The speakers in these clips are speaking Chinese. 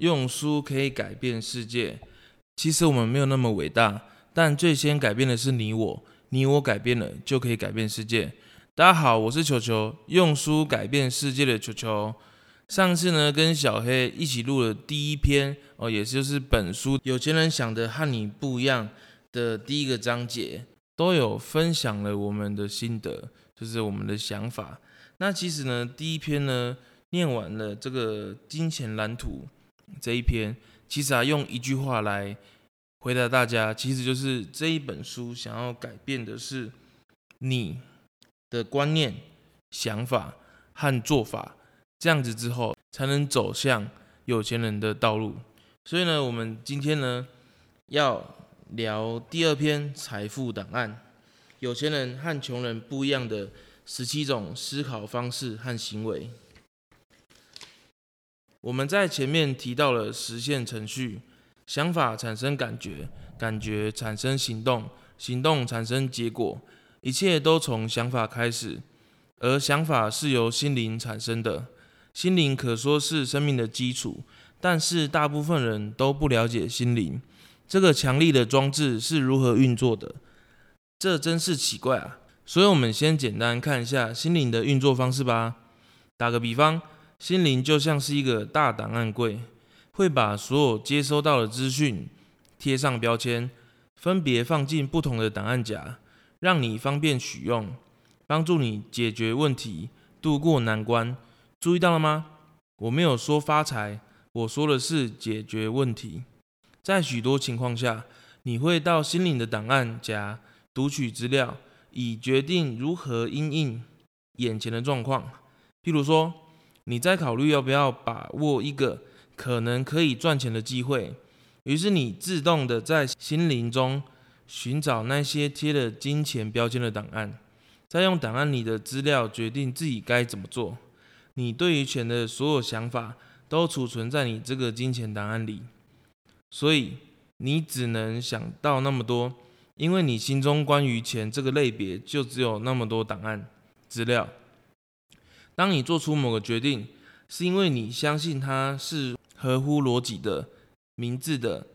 用书可以改变世界。其实我们没有那么伟大，但最先改变的是你我，你我改变了就可以改变世界。大家好，我是球球，用书改变世界的球球。上次呢，跟小黑一起录了第一篇哦，也就是本书《有钱人想的和你不一样》的第一个章节，都有分享了我们的心得，就是我们的想法。那其实呢，第一篇呢，念完了这个金钱蓝图这一篇，其实啊，用一句话来回答大家，其实就是这一本书想要改变的是你的观念、想法和做法。这样子之后，才能走向有钱人的道路。所以呢，我们今天呢要聊第二篇财富档案：有钱人和穷人不一样的十七种思考方式和行为。我们在前面提到了实现程序：想法产生感觉，感觉产生行动，行动产生结果。一切都从想法开始，而想法是由心灵产生的。心灵可说是生命的基础，但是大部分人都不了解心灵这个强力的装置是如何运作的，这真是奇怪啊！所以，我们先简单看一下心灵的运作方式吧。打个比方，心灵就像是一个大档案柜，会把所有接收到的资讯贴上标签，分别放进不同的档案夹，让你方便取用，帮助你解决问题，度过难关。注意到了吗？我没有说发财，我说的是解决问题。在许多情况下，你会到心灵的档案夹读取资料，以决定如何应应眼前的状况。譬如说，你在考虑要不要把握一个可能可以赚钱的机会，于是你自动的在心灵中寻找那些贴了金钱标签的档案，再用档案里的资料决定自己该怎么做。你对于钱的所有想法都储存在你这个金钱档案里，所以你只能想到那么多，因为你心中关于钱这个类别就只有那么多档案资料。当你做出某个决定，是因为你相信它是合乎逻辑的、明智的，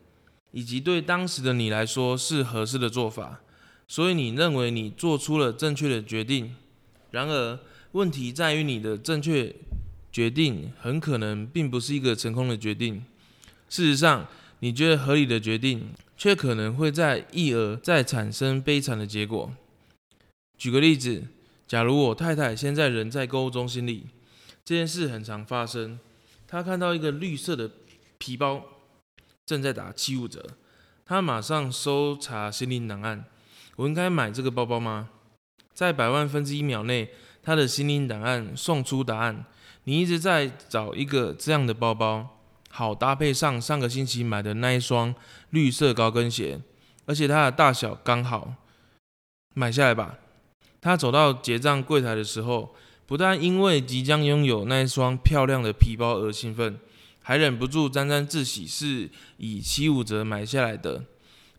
以及对当时的你来说是合适的做法，所以你认为你做出了正确的决定。然而，问题在于你的正确决定很可能并不是一个成功的决定。事实上，你觉得合理的决定，却可能会在一而再产生悲惨的结果。举个例子，假如我太太现在人在购物中心里，这件事很常发生。她看到一个绿色的皮包正在打七五折，她马上搜查心灵档案：我应该买这个包包吗？在百万分之一秒内。他的心灵档案送出答案。你一直在找一个这样的包包，好搭配上上个星期买的那一双绿色高跟鞋，而且它的大小刚好，买下来吧。他走到结账柜台的时候，不但因为即将拥有那一双漂亮的皮包而兴奋，还忍不住沾沾自喜，是以七五折买下来的。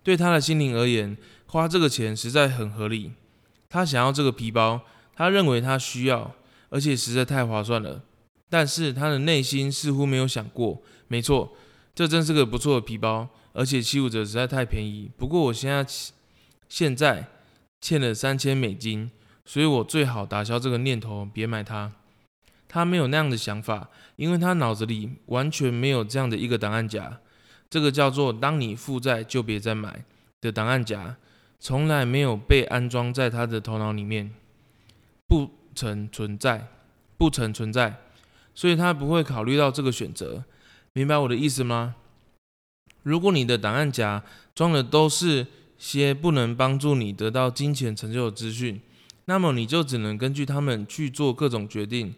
对他的心灵而言，花这个钱实在很合理。他想要这个皮包。他认为他需要，而且实在太划算了。但是他的内心似乎没有想过，没错，这真是个不错的皮包，而且七五折实在太便宜。不过我现在现在欠了三千美金，所以我最好打消这个念头，别买它。他没有那样的想法，因为他脑子里完全没有这样的一个档案夹。这个叫做“当你负债就别再买”的档案夹，从来没有被安装在他的头脑里面。不曾存在，不曾存在，所以他不会考虑到这个选择。明白我的意思吗？如果你的档案夹装的都是些不能帮助你得到金钱成就的资讯，那么你就只能根据他们去做各种决定。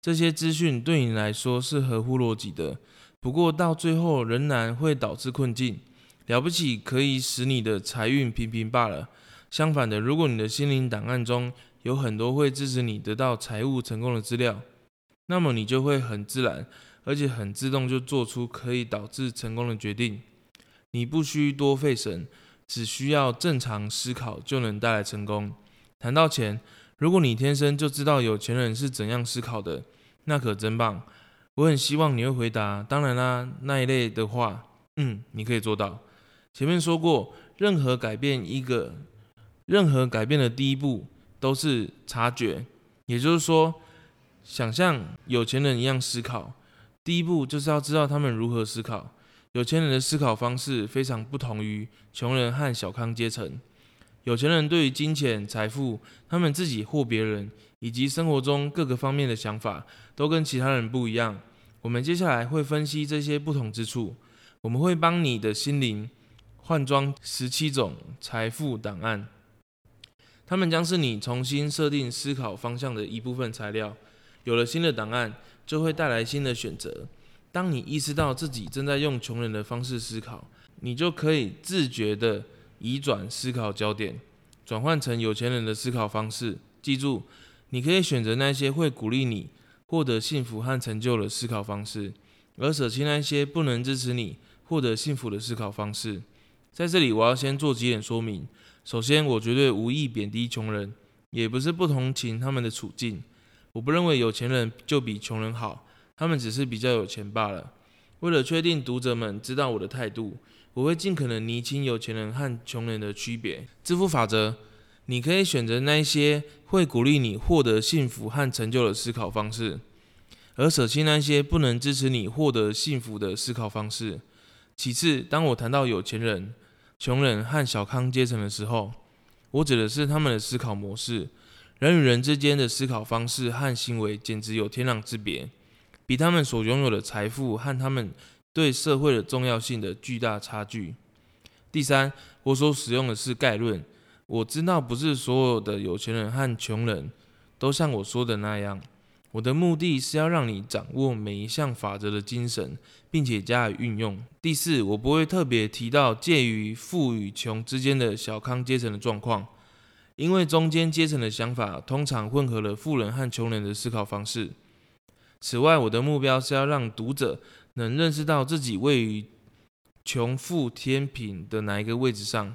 这些资讯对你来说是合乎逻辑的，不过到最后仍然会导致困境。了不起可以使你的财运平平罢了。相反的，如果你的心灵档案中，有很多会支持你得到财务成功的资料，那么你就会很自然，而且很自动就做出可以导致成功的决定。你不需多费神，只需要正常思考就能带来成功。谈到钱，如果你天生就知道有钱人是怎样思考的，那可真棒。我很希望你会回答，当然啦，那一类的话，嗯，你可以做到。前面说过，任何改变一个，任何改变的第一步都是察觉，也就是说，想像有钱人一样思考，第一步就是要知道他们如何思考。有钱人的思考方式非常不同于穷人和小康阶层。有钱人对于金钱、财富、他们自己或别人以及生活中各个方面的想法，都跟其他人不一样。我们接下来会分析这些不同之处。我们会帮你的心灵换装十七种财富档案，他们将是你重新设定思考方向的一部分材料。有了新的档案，就会带来新的选择。当你意识到自己正在用穷人的方式思考，你就可以自觉地移转思考焦点，转换成有钱人的思考方式。记住，你可以选择那些会鼓励你获得幸福和成就的思考方式，而舍弃那些不能支持你获得幸福的思考方式。在这里，我要先做几点说明。首先，我绝对无意贬低穷人，也不是不同情他们的处境。我不认为有钱人就比穷人好。他们只是比较有钱罢了。为了确定读者们知道我的态度，我会尽可能厘清有钱人和穷人的区别。致富法则：你可以选择那些会鼓励你获得幸福和成就的思考方式，而舍弃那些不能支持你获得幸福的思考方式。其次，当我谈到有钱人、穷人和小康阶层的时候，我指的是他们的思考模式。人与人之间的思考方式和行为简直有天壤之别。比他们所拥有的财富和他们对社会的重要性的巨大差距。第三，我所使用的是概论。我知道不是所有的有钱人和穷人都像我说的那样。我的目的是要让你掌握每一项法则的精神，并且加以运用。第四，我不会特别提到介于富与穷之间的小康阶层的状况，因为中间阶层的想法通常混合了富人和穷人的思考方式。此外，我的目标是要让读者能认识到自己位于穷富天平的哪一个位置上。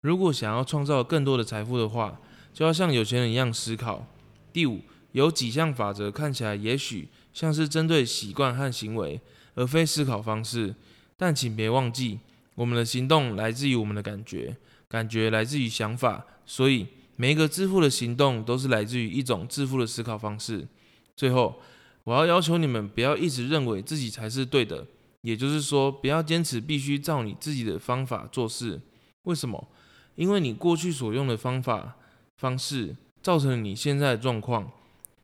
如果想要创造更多的财富的话，就要像有钱人一样思考。第五，有几项法则看起来也许像是针对习惯和行为，而非思考方式，但请别忘记，我们的行动来自于我们的感觉，感觉来自于想法，所以每一个致富的行动都是来自于一种致富的思考方式。最后。我要要求你们不要一直认为自己才是对的，也就是说，不要坚持必须照你自己的方法做事。为什么？因为你过去所用的方法方式造成了你现在的状况。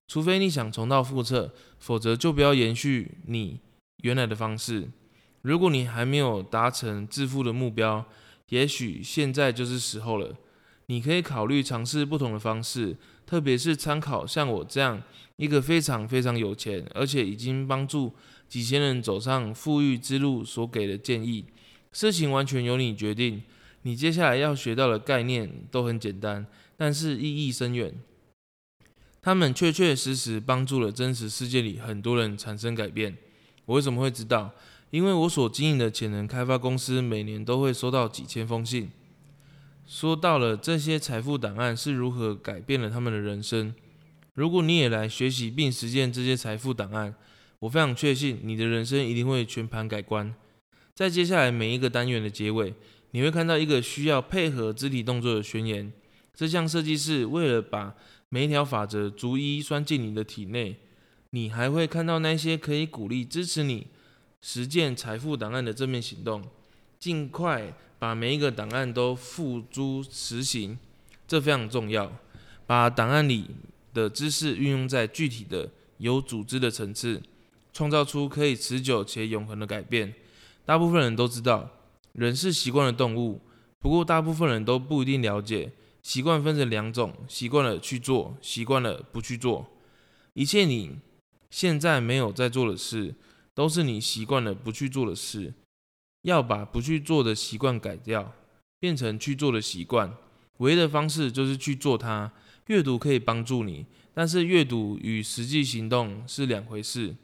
除非你想重蹈覆辙，否则就不要延续你原来的方式。如果你还没有达成致富的目标，也许现在就是时候了。你可以考虑尝试不同的方式，特别是参考像我这样。一个非常非常有钱，而且已经帮助几千人走上富裕之路所给的建议，事情完全由你决定。你接下来要学到的概念都很简单，但是意义深远。他们确确实实帮助了真实世界里很多人产生改变。我为什么会知道？因为我所经营的潜能开发公司每年都会收到几千封信，说到了这些财富档案是如何改变了他们的人生。如果你也来学习并实践这些财富档案，我非常确信你的人生一定会全盘改观。在接下来每一个单元的结尾，你会看到一个需要配合肢体动作的宣言。这项设计是为了把每一条法则逐一拴进你的体内。你还会看到那些可以鼓励支持你实践财富档案的正面行动。尽快把每一个档案都付诸实行，这非常重要。把档案里。的知识运用在具体的有组织的层次，创造出可以持久且永恒的改变。大部分人都知道，人是习惯的动物。不过，大部分人都不一定了解，习惯分成两种：习惯了去做，习惯了不去做。一切你现在没有在做的事，都是你习惯了不去做的事。要把不去做的习惯改掉，变成去做的习惯，唯一的方式就是去做它。阅读可以帮助你，但是阅读与实际行动是两回事。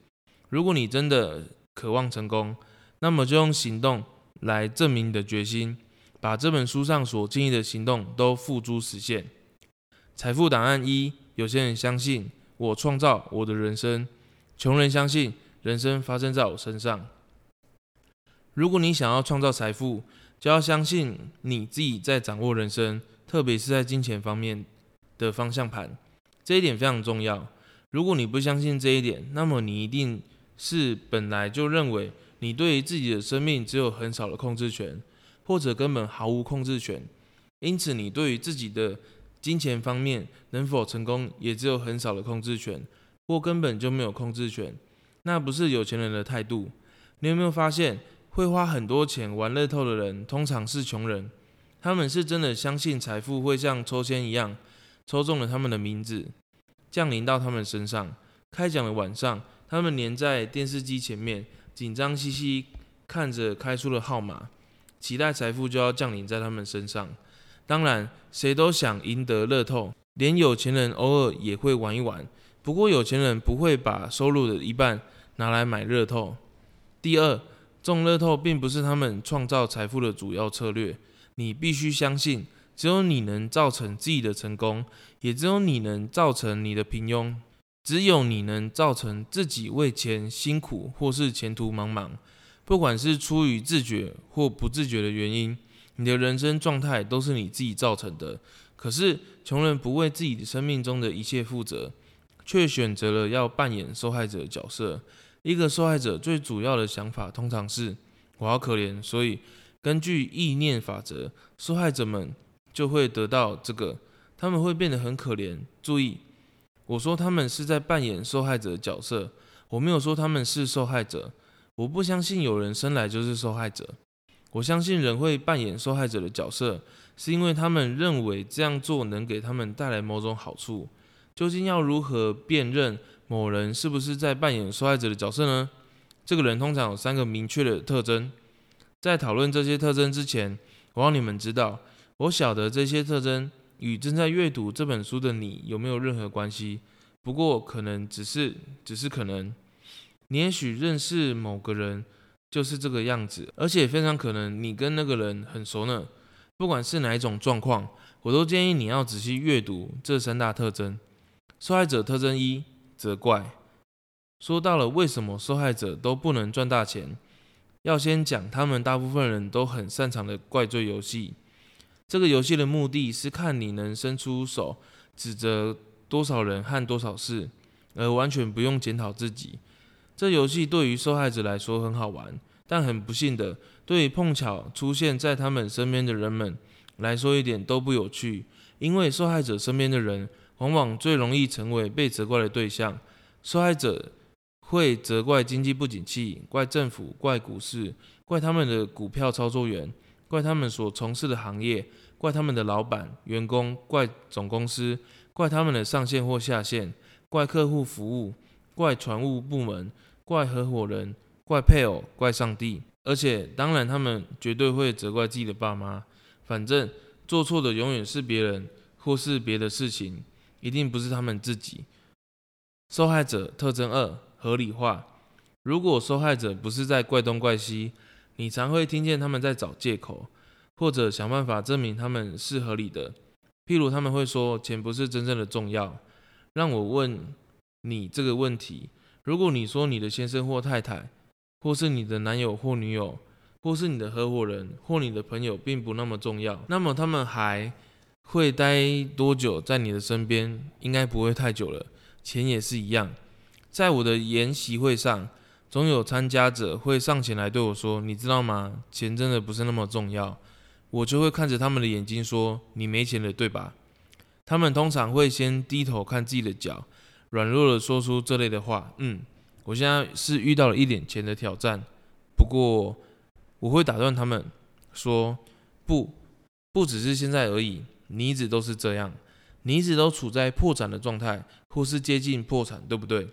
如果你真的渴望成功，那么就用行动来证明你的决心，把这本书上所建议的行动都付诸实现。财富档案一：有些人相信我创造我的人生，穷人相信人生发生在我身上。如果你想要创造财富，就要相信你自己在掌握人生，特别是在金钱方面的方向盘，这一点非常重要。如果你不相信这一点，那么你一定是本来就认为你对于自己的生命只有很少的控制权，或者根本毫无控制权。因此，你对于自己的金钱方面能否成功，也只有很少的控制权，或根本就没有控制权。那不是有钱人的态度。你有没有发现？会花很多钱玩乐透的人，通常是穷人。他们是真的相信财富会像抽签一样，抽中了他们的名字，降临到他们身上。开奖的晚上，他们黏在电视机前面，紧张兮兮看着开出的号码，期待财富就要降临在他们身上。当然，谁都想赢得乐透，连有钱人偶尔也会玩一玩。不过，有钱人不会把收入的一半拿来买乐透。第二。中乐透并不是他们创造财富的主要策略。你必须相信，只有你能造成自己的成功，也只有你能造成你的平庸。只有你能造成自己为钱辛苦，或是前途茫茫。不管是出于自觉或不自觉的原因，你的人生状态都是你自己造成的。可是，穷人不为自己的生命中的一切负责，却选择了要扮演受害者的角色。一个受害者最主要的想法通常是“我好可怜”，所以根据意念法则，受害者们就会得到这个，他们会变得很可怜。注意，我说他们是在扮演受害者的角色，我没有说他们是受害者。我不相信有人生来就是受害者。我相信人会扮演受害者的角色，是因为他们认为这样做能给他们带来某种好处。究竟要如何辨认？某人是不是在扮演受害者的角色呢？这个人通常有三个明确的特征。在讨论这些特征之前，我让你们知道，我晓得这些特征与正在阅读这本书的你有没有任何关系。不过，可能只是，只是可能，你也许认识某个人就是这个样子，而且非常可能你跟那个人很熟呢。不管是哪一种状况，我都建议你要仔细阅读这三大特征。受害者特征一。责怪，说到了为什么受害者都不能赚大钱，要先讲他们大部分人都很擅长的怪罪游戏。这个游戏的目的是看你能伸出手指责多少人和多少事，而完全不用检讨自己。这游戏对于受害者来说很好玩，但很不幸的，对于碰巧出现在他们身边的人们来说一点都不有趣，因为受害者身边的人。往往最容易成为被责怪的对象。受害者会责怪经济不景气，怪政府，怪股市，怪他们的股票操作员，怪他们所从事的行业，怪他们的老板、员工，怪总公司，怪他们的上线或下线，怪客户服务，怪船务部门，怪合伙人，怪配偶，怪上帝。而且，当然，他们绝对会责怪自己的爸妈。反正做错的永远是别人，或是别的事情。一定不是他们自己。受害者特征二：合理化。如果受害者不是在怪东怪西，你常会听见他们在找借口，或者想办法证明他们是合理的。譬如他们会说钱不是真正的重要。让我问你这个问题：如果你说你的先生或太太，或是你的男友或女友，或是你的合伙人或你的朋友并不那么重要，那么他们还？会待多久在你的身边？应该不会太久了。钱也是一样，在我的研习会上，总有参加者会上前来对我说：“你知道吗？钱真的不是那么重要。”我就会看着他们的眼睛说：“你没钱了，对吧？”他们通常会先低头看自己的脚，软弱的说出这类的话：“嗯，我现在是遇到了一点钱的挑战。”不过，我会打断他们说：“不，不只是现在而已。”你一直都是这样，你一直都处在破产的状态，或是接近破产，对不对？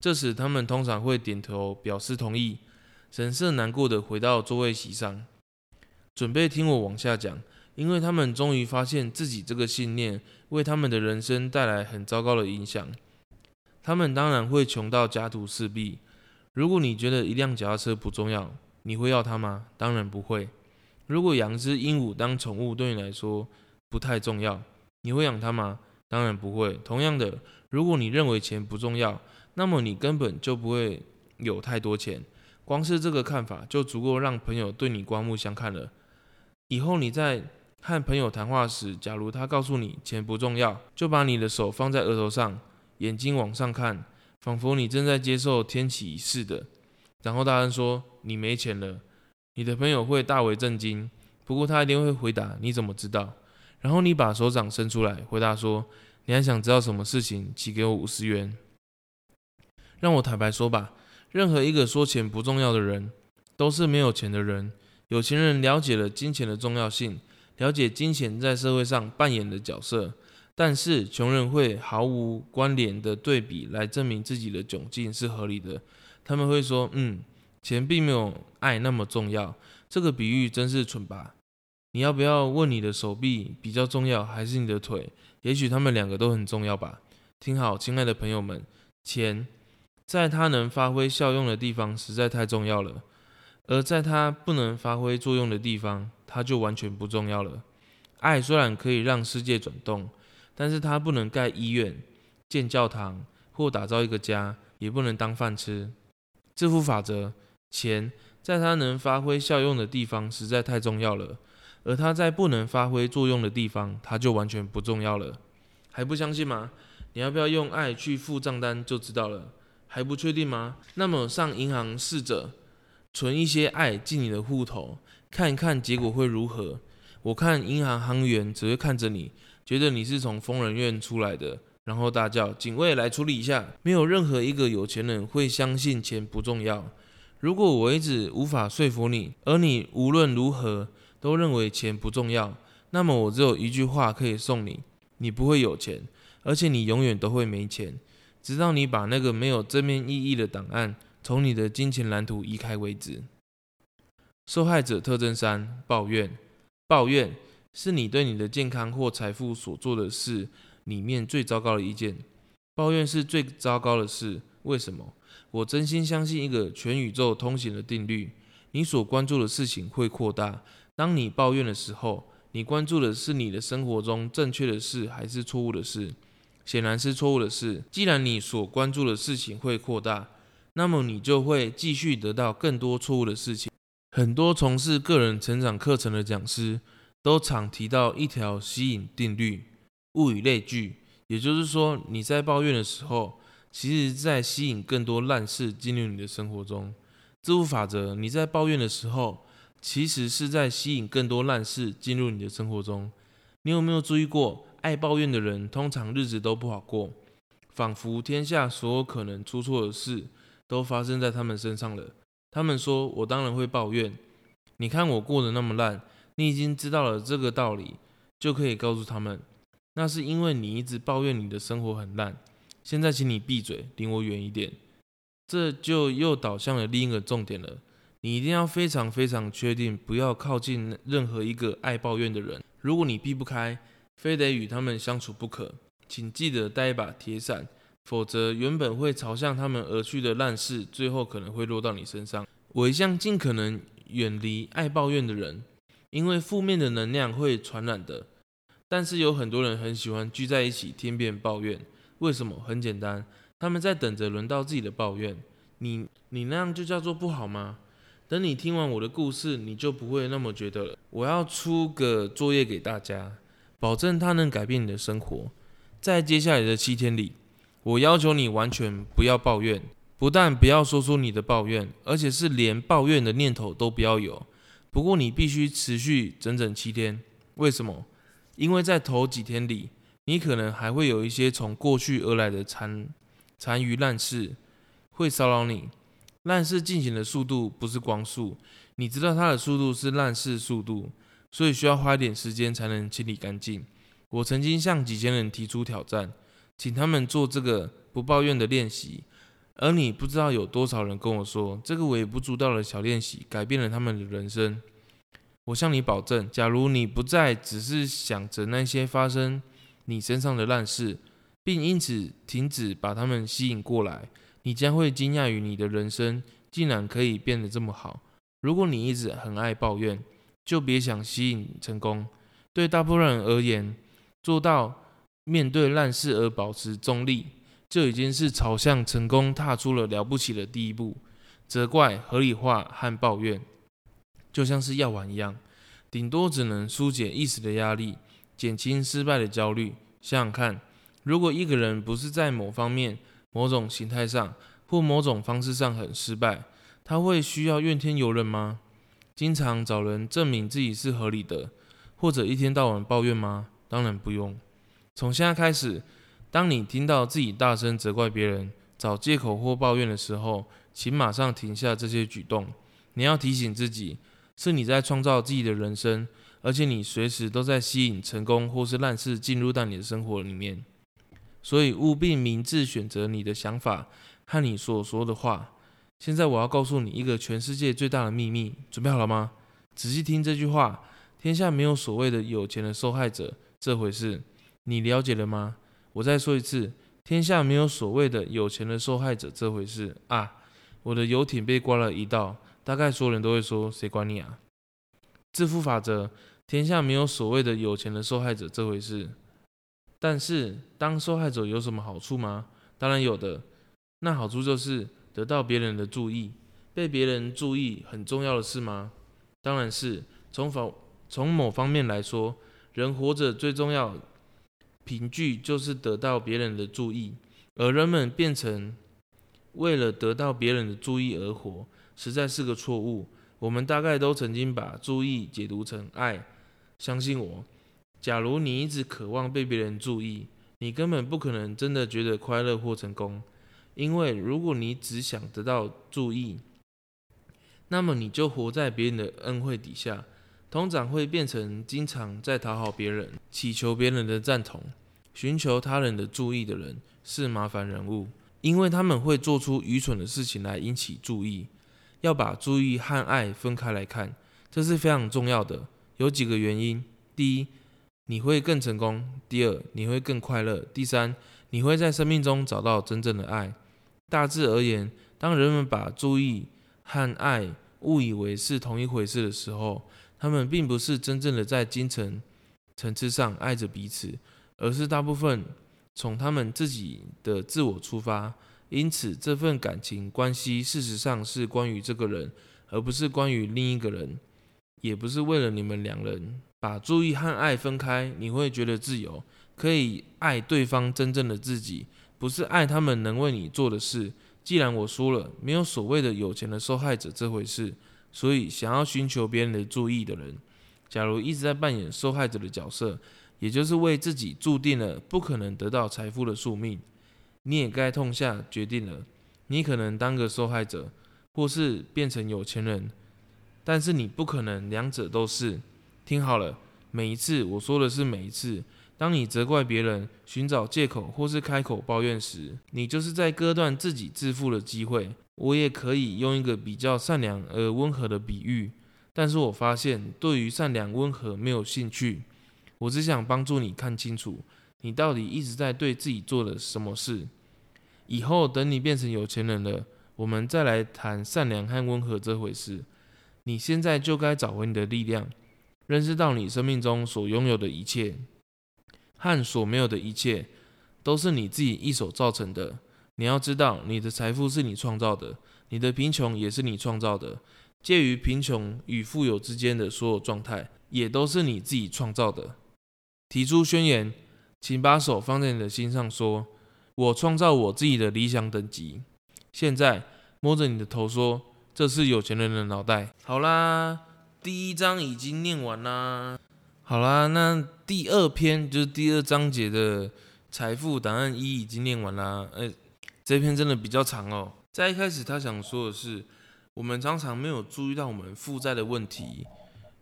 这时他们通常会点头表示同意，神色难过的回到座位席上，准备听我往下讲，因为他们终于发现自己这个信念为他们的人生带来很糟糕的影响。他们当然会穷到家徒四壁。如果你觉得一辆脚踏车不重要，你会要它吗？当然不会。如果养只鹦鹉当宠物对你来说，不太重要，你会养它吗？当然不会。同样的，如果你认为钱不重要，那么你根本就不会有太多钱。光是这个看法就足够让朋友对你刮目相看了。以后你在和朋友谈话时，假如他告诉你钱不重要，就把你的手放在额头上，眼睛往上看，仿佛你正在接受天启似的，然后大声说你没钱了。你的朋友会大为震惊，不过他一定会回答你怎么知道？然后你把手掌伸出来，回答说你还想知道什么事情？请给我五十元。让我坦白说吧。任何一个说钱不重要的人，都是没有钱的人。有钱人了解了金钱的重要性，了解金钱在社会上扮演的角色，但是穷人会毫无关联的对比来证明自己的窘境是合理的。他们会说：“嗯，钱并没有爱那么重要。”这个比喻真是蠢吧？你要不要问你的手臂比较重要，还是你的腿？也许他们两个都很重要吧。听好，亲爱的朋友们，钱。在它能发挥效用的地方实在太重要了，而在它不能发挥作用的地方，它就完全不重要了。爱虽然可以让世界转动，但是它不能盖医院、建教堂或打造一个家，也不能当饭吃。致富法则：钱在它能发挥效用的地方实在太重要了，而它在不能发挥作用的地方，它就完全不重要了。还不相信吗？你要不要用爱去付账单就知道了。还不确定吗？那么上银行试着存一些爱进你的户头，看一看结果会如何。我看银行行员只会看着你，觉得你是从疯人院出来的，然后大叫：“警卫来处理一下！”没有任何一个有钱人会相信钱不重要。如果我一直无法说服你，而你无论如何都认为钱不重要，那么我只有一句话可以送你：你不会有钱，而且你永远都会没钱。直到你把那个没有正面意义的档案从你的金钱蓝图移开为止。受害者特征三：抱怨。抱怨是你对你的健康或财富所做的事里面最糟糕的一件。抱怨是最糟糕的事。为什么？我真心相信一个全宇宙通行的定律：你所关注的事情会扩大。当你抱怨的时候，你关注的是你的生活中正确的事还是错误的事？显然是错误的事。既然你所关注的事情会扩大，那么你就会继续得到更多错误的事情。很多从事个人成长课程的讲师都常提到一条吸引定律：物以类聚。也就是说，你在抱怨的时候，其实在吸引更多烂事进入你的生活中。致富法则：你在抱怨的时候，其实是在吸引更多烂事进入你的生活中。你有没有注意过？爱抱怨的人通常日子都不好过，仿佛天下所有可能出错的事都发生在他们身上了。他们说：“我当然会抱怨，你看我过得那么烂。”你已经知道了这个道理，就可以告诉他们，那是因为你一直抱怨你的生活很烂。现在，请你闭嘴，离我远一点。这就又导向了另一个重点了。你一定要非常非常确定，不要靠近任何一个爱抱怨的人。如果你避不开，非得与他们相处不可，请记得带一把铁伞，否则原本会朝向他们而去的烂事，最后可能会落到你身上。我一向尽可能远离爱抱怨的人，因为负面的能量会传染的。但是有很多人很喜欢聚在一起天边抱怨，为什么？很简单，他们在等着轮到自己的抱怨。你你那样就叫做不好吗？等你听完我的故事，你就不会那么觉得了。我要出个作业给大家。保证它能改变你的生活。在接下来的七天里，我要求你完全不要抱怨，不但不要说出你的抱怨，而且是连抱怨的念头都不要有。不过你必须持续整整七天。为什么？因为在头几天里，你可能还会有一些从过去而来的残残余烂事会骚扰你。烂事进行的速度不是光速，你知道它的速度是烂事速度。所以需要花一点时间才能清理干净。我曾经向几千人提出挑战，请他们做这个不抱怨的练习，而你不知道有多少人跟我说，这个微不足道的小练习改变了他们的人生。我向你保证，假如你不再只是想着那些发生你身上的烂事，并因此停止把他们吸引过来，你将会惊讶于你的人生竟然可以变得这么好。如果你一直很爱抱怨，就别想吸引成功。对大部分人而言，做到面对烂事而保持中立，就已经是朝向成功踏出了了不起的第一步。责怪、合理化和抱怨，就像是药丸一样，顶多只能疏解一时的压力，减轻失败的焦虑。想想看，如果一个人不是在某方面、某种形态上或某种方式上很失败，他会需要怨天尤人吗？经常找人证明自己是合理的，或者一天到晚抱怨吗？当然不用。从现在开始，当你听到自己大声责怪别人、找借口或抱怨的时候，请马上停下这些举动。你要提醒自己，是你在创造自己的人生，而且你随时都在吸引成功或是烂事进入到你的生活里面。所以务必明智选择你的想法和你所说的话。现在我要告诉你一个全世界最大的秘密，准备好了吗？仔细听这句话：天下没有所谓的有钱的受害者这回事，你了解了吗？我再说一次，天下没有所谓的有钱的受害者这回事啊！我的游艇被刮了一道，大概所有人都会说：谁管你啊？致富法则：天下没有所谓的有钱的受害者这回事。但是，当受害者有什么好处吗？当然有的。那好处就是。得到别人的注意，被别人注意很重要的事吗？当然是。从否从某方面来说，人活着最重要凭据就是得到别人的注意，而人们变成为了得到别人的注意而活，实在是个错误。我们大概都曾经把注意解读成爱。相信我，假如你一直渴望被别人注意，你根本不可能真的觉得快乐或成功。因为如果你只想得到注意，那么你就活在别人的恩惠底下，通常会变成经常在讨好别人、祈求别人的赞同、寻求他人的注意的人，是麻烦人物，因为他们会做出愚蠢的事情来引起注意。要把注意和爱分开来看，这是非常重要的。有几个原因：第一，你会更成功；第二，你会更快乐；第三，你会在生命中找到真正的爱。大致而言，当人们把注意和爱误以为是同一回事的时候，他们并不是真正的在精神层次上爱着彼此，而是大部分从他们自己的自我出发。因此，这份感情关系事实上是关于这个人，而不是关于另一个人，也不是为了你们两人。把注意和爱分开，你会觉得自由，可以爱对方真正的自己。不是爱他们能为你做的事。既然我说了没有所谓的有钱的受害者这回事，所以想要寻求别人的注意的人，假如一直在扮演受害者的角色，也就是为自己注定了不可能得到财富的宿命，你也该痛下决定了。你可能当个受害者，或是变成有钱人，但是你不可能两者都是。听好了，每一次我说的是每一次。当你责怪别人、寻找借口或是开口抱怨时，你就是在割断自己致富的机会。我也可以用一个比较善良而温和的比喻，但是我发现对于善良温和没有兴趣。我只想帮助你看清楚，你到底一直在对自己做了什么事。以后等你变成有钱人了，我们再来谈善良和温和这回事。你现在就该找回你的力量，认识到你生命中所拥有的一切。和所没有的一切，都是你自己一手造成的。你要知道，你的财富是你创造的，你的贫穷也是你创造的。介于贫穷与富有之间的所有状态，也都是你自己创造的。提出宣言，请把手放在你的心上，说：“我创造我自己的理想等级。”现在摸着你的头说：“这是有钱人的脑袋。”好啦，第一章已经念完啦。好啦，那第二篇就是第二章节的财富档案一已经念完啦。哎，这篇真的比较长哦。在一开始，他想说的是，我们常常没有注意到我们负债的问题，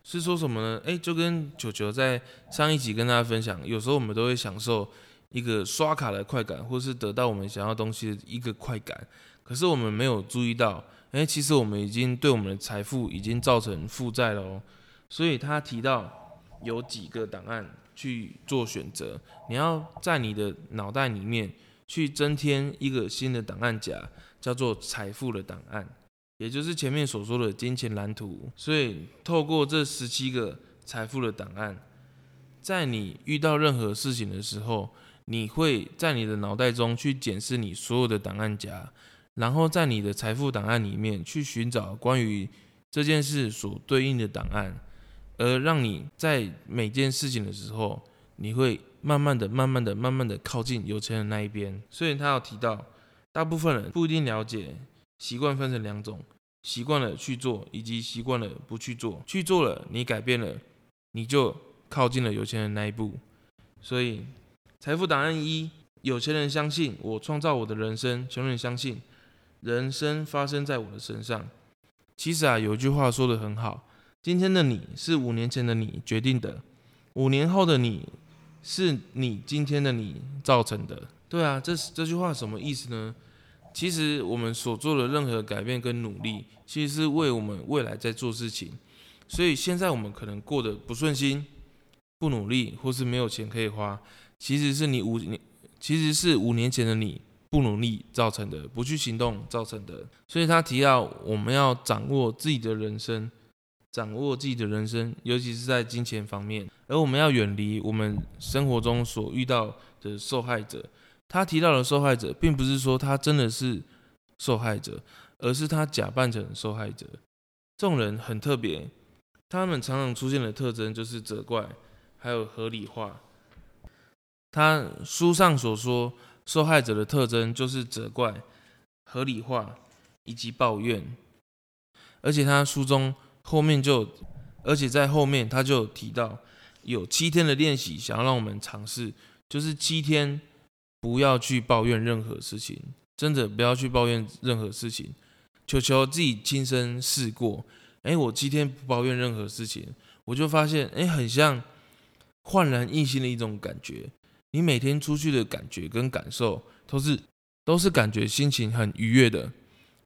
是说什么呢？哎，就跟球球在上一集跟大家分享，有时候我们都会享受一个刷卡的快感，或是得到我们想要东西的一个快感，可是我们没有注意到，哎，其实我们已经对我们的财富已经造成负债了哦。所以他提到。有几个档案去做选择，你要在你的脑袋里面去增添一个新的档案夹，叫做财富的档案，也就是前面所说的金钱蓝图。所以透过这十七个财富的档案，在你遇到任何事情的时候，你会在你的脑袋中去检视你所有的档案夹，然后在你的财富档案里面去寻找关于这件事所对应的档案，而让你在每件事情的时候，你会慢慢的、慢慢的、慢慢的靠近有钱人那一边。所以他要提到，大部分人不一定了解习惯分成两种：习惯了去做，以及习惯了不去做。去做了，你改变了，你就靠近了有钱人那一步。所以，财富档案一：有钱人相信我创造我的人生，穷人相信。人生发生在我的身上。其实啊，有句话说的很好：今天的你是五年前的你决定的，五年后的你是你今天的你造成的。对啊，这这句话什么意思呢？其实我们所做的任何改变跟努力，其实是为我们未来在做事情。所以现在我们可能过得不顺心、不努力，或是没有钱可以花，其实是你五年，其实是五年前的你。不努力造成的，不去行动造成的，所以他提到我们要掌握自己的人生，掌握自己的人生，尤其是在金钱方面，而我们要远离我们生活中所遇到的受害者。他提到的受害者，并不是说他真的是受害者，而是他假扮成受害者。这种人很特别，他们常常出现的特征就是责怪，还有合理化。他书上所说。受害者的特征就是责怪、合理化以及抱怨，而且他书中后面就，而且在后面他就提到有七天的练习，想要让我们尝试，就是七天不要去抱怨任何事情，真的不要去抱怨任何事情，求求自己亲身试过，哎，我七天不抱怨任何事情，我就发现，哎，很像焕然一新的一种感觉。你每天出去的感觉跟感受都是都是感觉心情很愉悦的，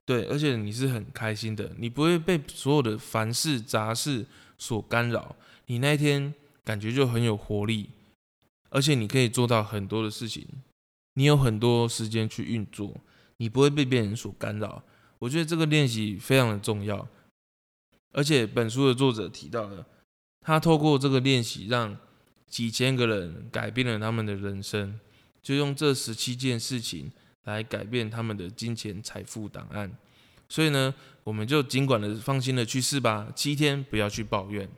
对，而且你是很开心的，你不会被所有的凡事杂事所干扰，你那一天感觉就很有活力，而且你可以做到很多的事情，你有很多时间去运作，你不会被别人所干扰。我觉得这个练习非常的重要，而且本书的作者提到了，他透过这个练习让。几千个人改变了他们的人生，就用这十七件事情来改变他们的金钱财富档案。所以呢，我们就尽管的放心的去试吧，七天不要去抱怨。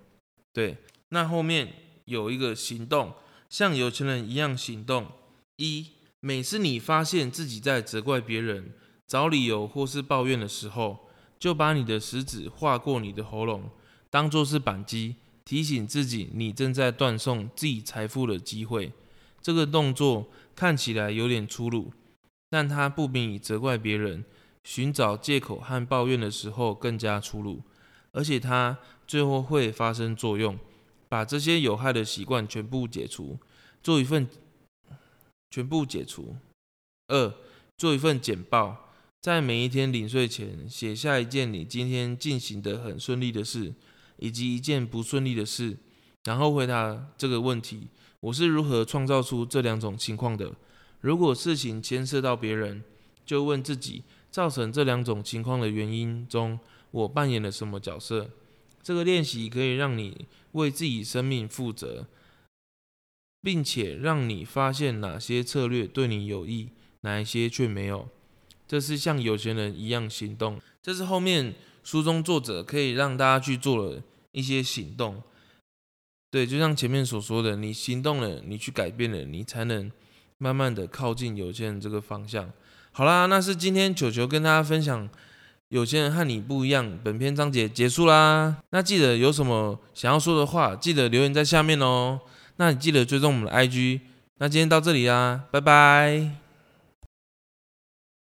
对，那后面有一个行动，像有钱人一样行动。一，每次你发现自己在责怪别人、找理由或是抱怨的时候，就把你的食指划过你的喉咙，当做是扳机。提醒自己，你正在断送自己财富的机会。这个动作看起来有点粗鲁，但它不比你责怪别人、寻找借口和抱怨的时候更加粗鲁。而且它最后会发生作用，把这些有害的习惯全部解除。做一份全部解除。二，做一份简报，在每一天临睡前写下一件你今天进行的很顺利的事。以及一件不顺利的事，然后回答这个问题：我是如何创造出这两种情况的？如果事情牵涉到别人，就问自己，造成这两种情况的原因中，我扮演了什么角色？这个练习可以让你为自己生命负责，并且让你发现哪些策略对你有益，哪一些却没有。这是像有钱人一样行动。这是后面。书中作者可以让大家去做了一些行动，对，就像前面所说的，你行动了，你去改变了，你才能慢慢的靠近有钱人这个方向。好啦，那是今天球球跟大家分享有钱人和你不一样。本篇章节结束啦，那记得有什么想要说的话，记得留言在下面哦。那你记得追踪我们的 IG。那今天到这里啦，拜拜。